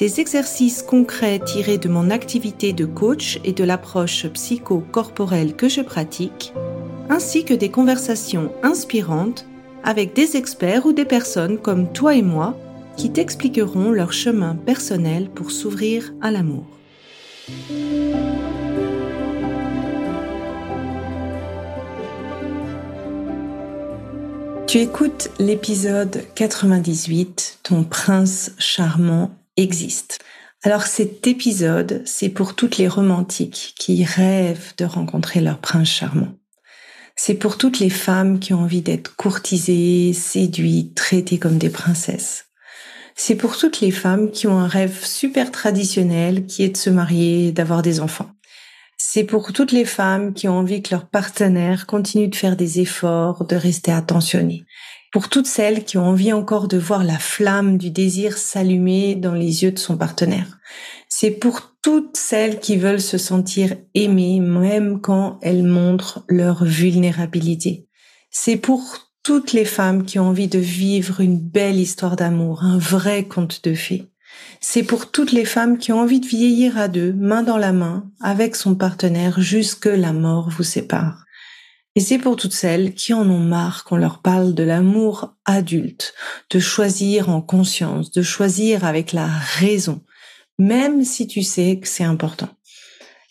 des exercices concrets tirés de mon activité de coach et de l'approche psycho-corporelle que je pratique, ainsi que des conversations inspirantes avec des experts ou des personnes comme toi et moi qui t'expliqueront leur chemin personnel pour s'ouvrir à l'amour. Tu écoutes l'épisode 98, Ton prince charmant existe. Alors cet épisode, c'est pour toutes les romantiques qui rêvent de rencontrer leur prince charmant. C'est pour toutes les femmes qui ont envie d'être courtisées, séduites, traitées comme des princesses. C'est pour toutes les femmes qui ont un rêve super traditionnel qui est de se marier, d'avoir des enfants. C'est pour toutes les femmes qui ont envie que leur partenaire continue de faire des efforts, de rester attentionné pour toutes celles qui ont envie encore de voir la flamme du désir s'allumer dans les yeux de son partenaire. C'est pour toutes celles qui veulent se sentir aimées même quand elles montrent leur vulnérabilité. C'est pour toutes les femmes qui ont envie de vivre une belle histoire d'amour, un vrai conte de fées. C'est pour toutes les femmes qui ont envie de vieillir à deux, main dans la main, avec son partenaire jusque la mort vous sépare. Et c'est pour toutes celles qui en ont marre qu'on leur parle de l'amour adulte, de choisir en conscience, de choisir avec la raison, même si tu sais que c'est important.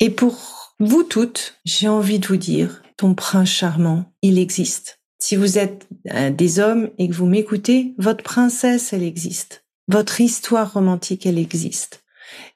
Et pour vous toutes, j'ai envie de vous dire, ton prince charmant, il existe. Si vous êtes euh, des hommes et que vous m'écoutez, votre princesse, elle existe. Votre histoire romantique, elle existe.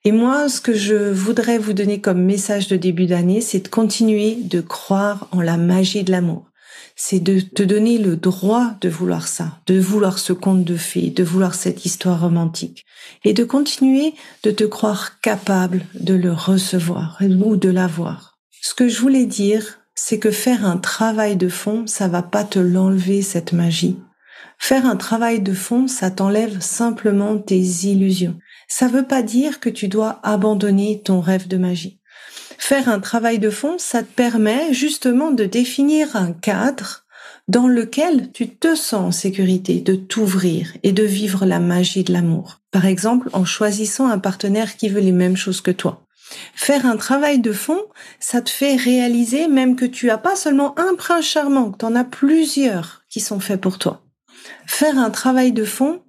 Et moi, ce que je voudrais vous donner comme message de début d'année, c'est de continuer de croire en la magie de l'amour. C'est de te donner le droit de vouloir ça, de vouloir ce conte de fées, de vouloir cette histoire romantique. Et de continuer de te croire capable de le recevoir ou de l'avoir. Ce que je voulais dire, c'est que faire un travail de fond, ça va pas te l'enlever cette magie. Faire un travail de fond, ça t'enlève simplement tes illusions ça veut pas dire que tu dois abandonner ton rêve de magie. Faire un travail de fond, ça te permet justement de définir un cadre dans lequel tu te sens en sécurité, de t'ouvrir et de vivre la magie de l'amour. Par exemple, en choisissant un partenaire qui veut les mêmes choses que toi. Faire un travail de fond, ça te fait réaliser même que tu as pas seulement un prince charmant, que tu en as plusieurs qui sont faits pour toi. Faire un travail de fond,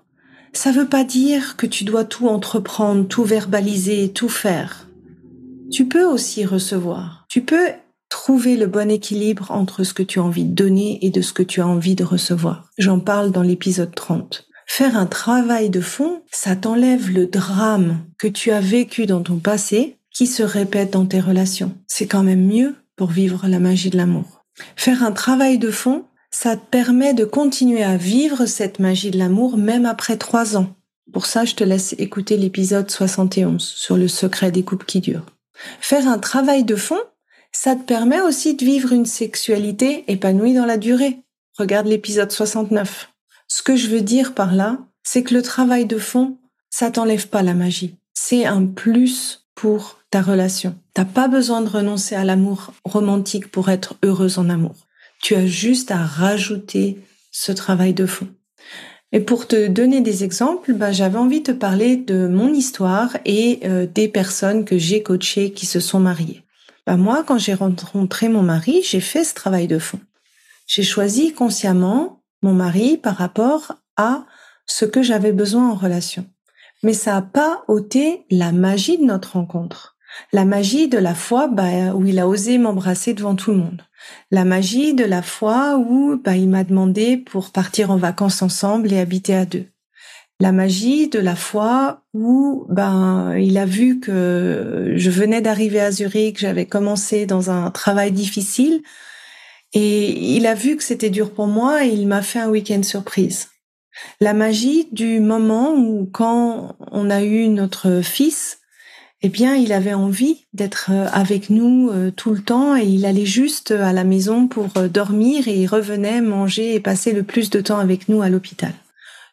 ça veut pas dire que tu dois tout entreprendre, tout verbaliser, tout faire. Tu peux aussi recevoir. Tu peux trouver le bon équilibre entre ce que tu as envie de donner et de ce que tu as envie de recevoir. J'en parle dans l'épisode 30. Faire un travail de fond, ça t'enlève le drame que tu as vécu dans ton passé qui se répète dans tes relations. C'est quand même mieux pour vivre la magie de l'amour. Faire un travail de fond, ça te permet de continuer à vivre cette magie de l'amour même après trois ans. Pour ça, je te laisse écouter l'épisode 71 sur le secret des couples qui durent. Faire un travail de fond, ça te permet aussi de vivre une sexualité épanouie dans la durée. Regarde l'épisode 69. Ce que je veux dire par là, c'est que le travail de fond, ça t'enlève pas la magie. C'est un plus pour ta relation. T'as pas besoin de renoncer à l'amour romantique pour être heureuse en amour. Tu as juste à rajouter ce travail de fond. Et pour te donner des exemples, bah, j'avais envie de te parler de mon histoire et euh, des personnes que j'ai coachées qui se sont mariées. Bah, moi, quand j'ai rencontré mon mari, j'ai fait ce travail de fond. J'ai choisi consciemment mon mari par rapport à ce que j'avais besoin en relation. Mais ça n'a pas ôté la magie de notre rencontre. La magie de la foi bah, où il a osé m'embrasser devant tout le monde. La magie de la foi où bah, il m'a demandé pour partir en vacances ensemble et habiter à deux. La magie de la foi où ben il a vu que je venais d'arriver à Zurich, j'avais commencé dans un travail difficile et il a vu que c'était dur pour moi et il m'a fait un week-end surprise. La magie du moment où quand on a eu notre fils, eh bien, il avait envie d'être euh, avec nous euh, tout le temps et il allait juste à la maison pour dormir et il revenait manger et passer le plus de temps avec nous à l'hôpital.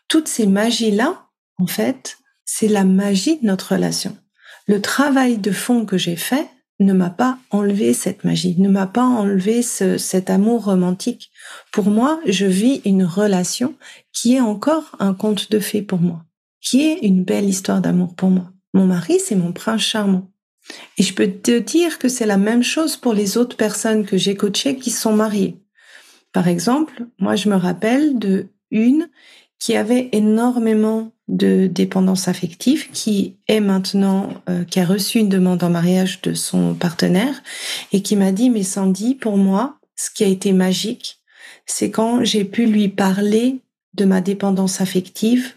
Toutes ces magies-là, en fait, c'est la magie de notre relation. Le travail de fond que j'ai fait ne m'a pas enlevé cette magie, ne m'a pas enlevé cet amour romantique. Pour moi, je vis une relation qui est encore un conte de fées pour moi, qui est une belle histoire d'amour pour moi. Mon mari, c'est mon prince charmant. Et je peux te dire que c'est la même chose pour les autres personnes que j'ai coachées qui sont mariées. Par exemple, moi, je me rappelle de une qui avait énormément de dépendance affective, qui est maintenant, euh, qui a reçu une demande en mariage de son partenaire et qui m'a dit, mais Sandy, pour moi, ce qui a été magique, c'est quand j'ai pu lui parler de ma dépendance affective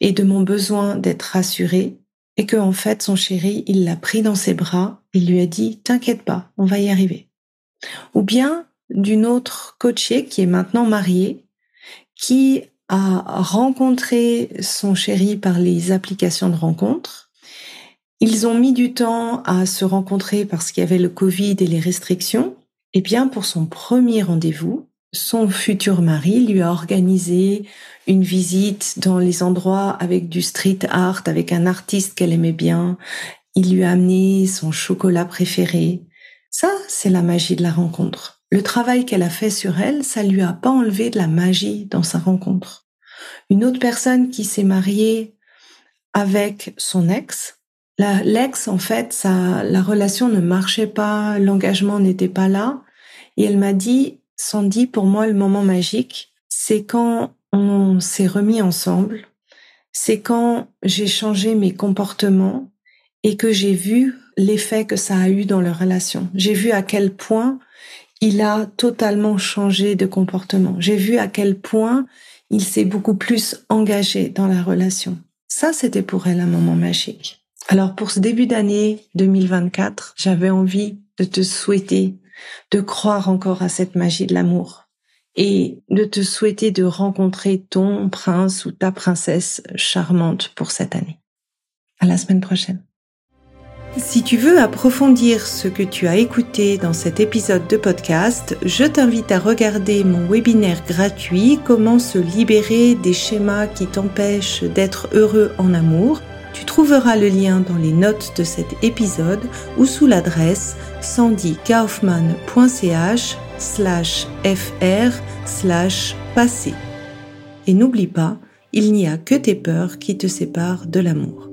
et de mon besoin d'être rassurée et que en fait son chéri, il l'a pris dans ses bras, il lui a dit "T'inquiète pas, on va y arriver." Ou bien d'une autre coachée qui est maintenant mariée, qui a rencontré son chéri par les applications de rencontres. Ils ont mis du temps à se rencontrer parce qu'il y avait le Covid et les restrictions. Et bien, pour son premier rendez-vous, son futur mari lui a organisé une visite dans les endroits avec du street art, avec un artiste qu'elle aimait bien. Il lui a amené son chocolat préféré. Ça, c'est la magie de la rencontre. Le travail qu'elle a fait sur elle, ça lui a pas enlevé de la magie dans sa rencontre. Une autre personne qui s'est mariée avec son ex, l'ex, en fait, la relation ne marchait pas, l'engagement n'était pas là. Et elle m'a dit, Sandy, pour moi, le moment magique, c'est quand on s'est remis ensemble, c'est quand j'ai changé mes comportements et que j'ai vu l'effet que ça a eu dans leur relation. J'ai vu à quel point il a totalement changé de comportement. J'ai vu à quel point il s'est beaucoup plus engagé dans la relation. Ça, c'était pour elle un moment magique. Alors pour ce début d'année 2024, j'avais envie de te souhaiter de croire encore à cette magie de l'amour et de te souhaiter de rencontrer ton prince ou ta princesse charmante pour cette année. À la semaine prochaine. Si tu veux approfondir ce que tu as écouté dans cet épisode de podcast, je t'invite à regarder mon webinaire gratuit Comment se libérer des schémas qui t'empêchent d'être heureux en amour. Trouveras le lien dans les notes de cet épisode ou sous l'adresse sandykaufman.ch slash fr slash passé. Et n'oublie pas, il n'y a que tes peurs qui te séparent de l'amour.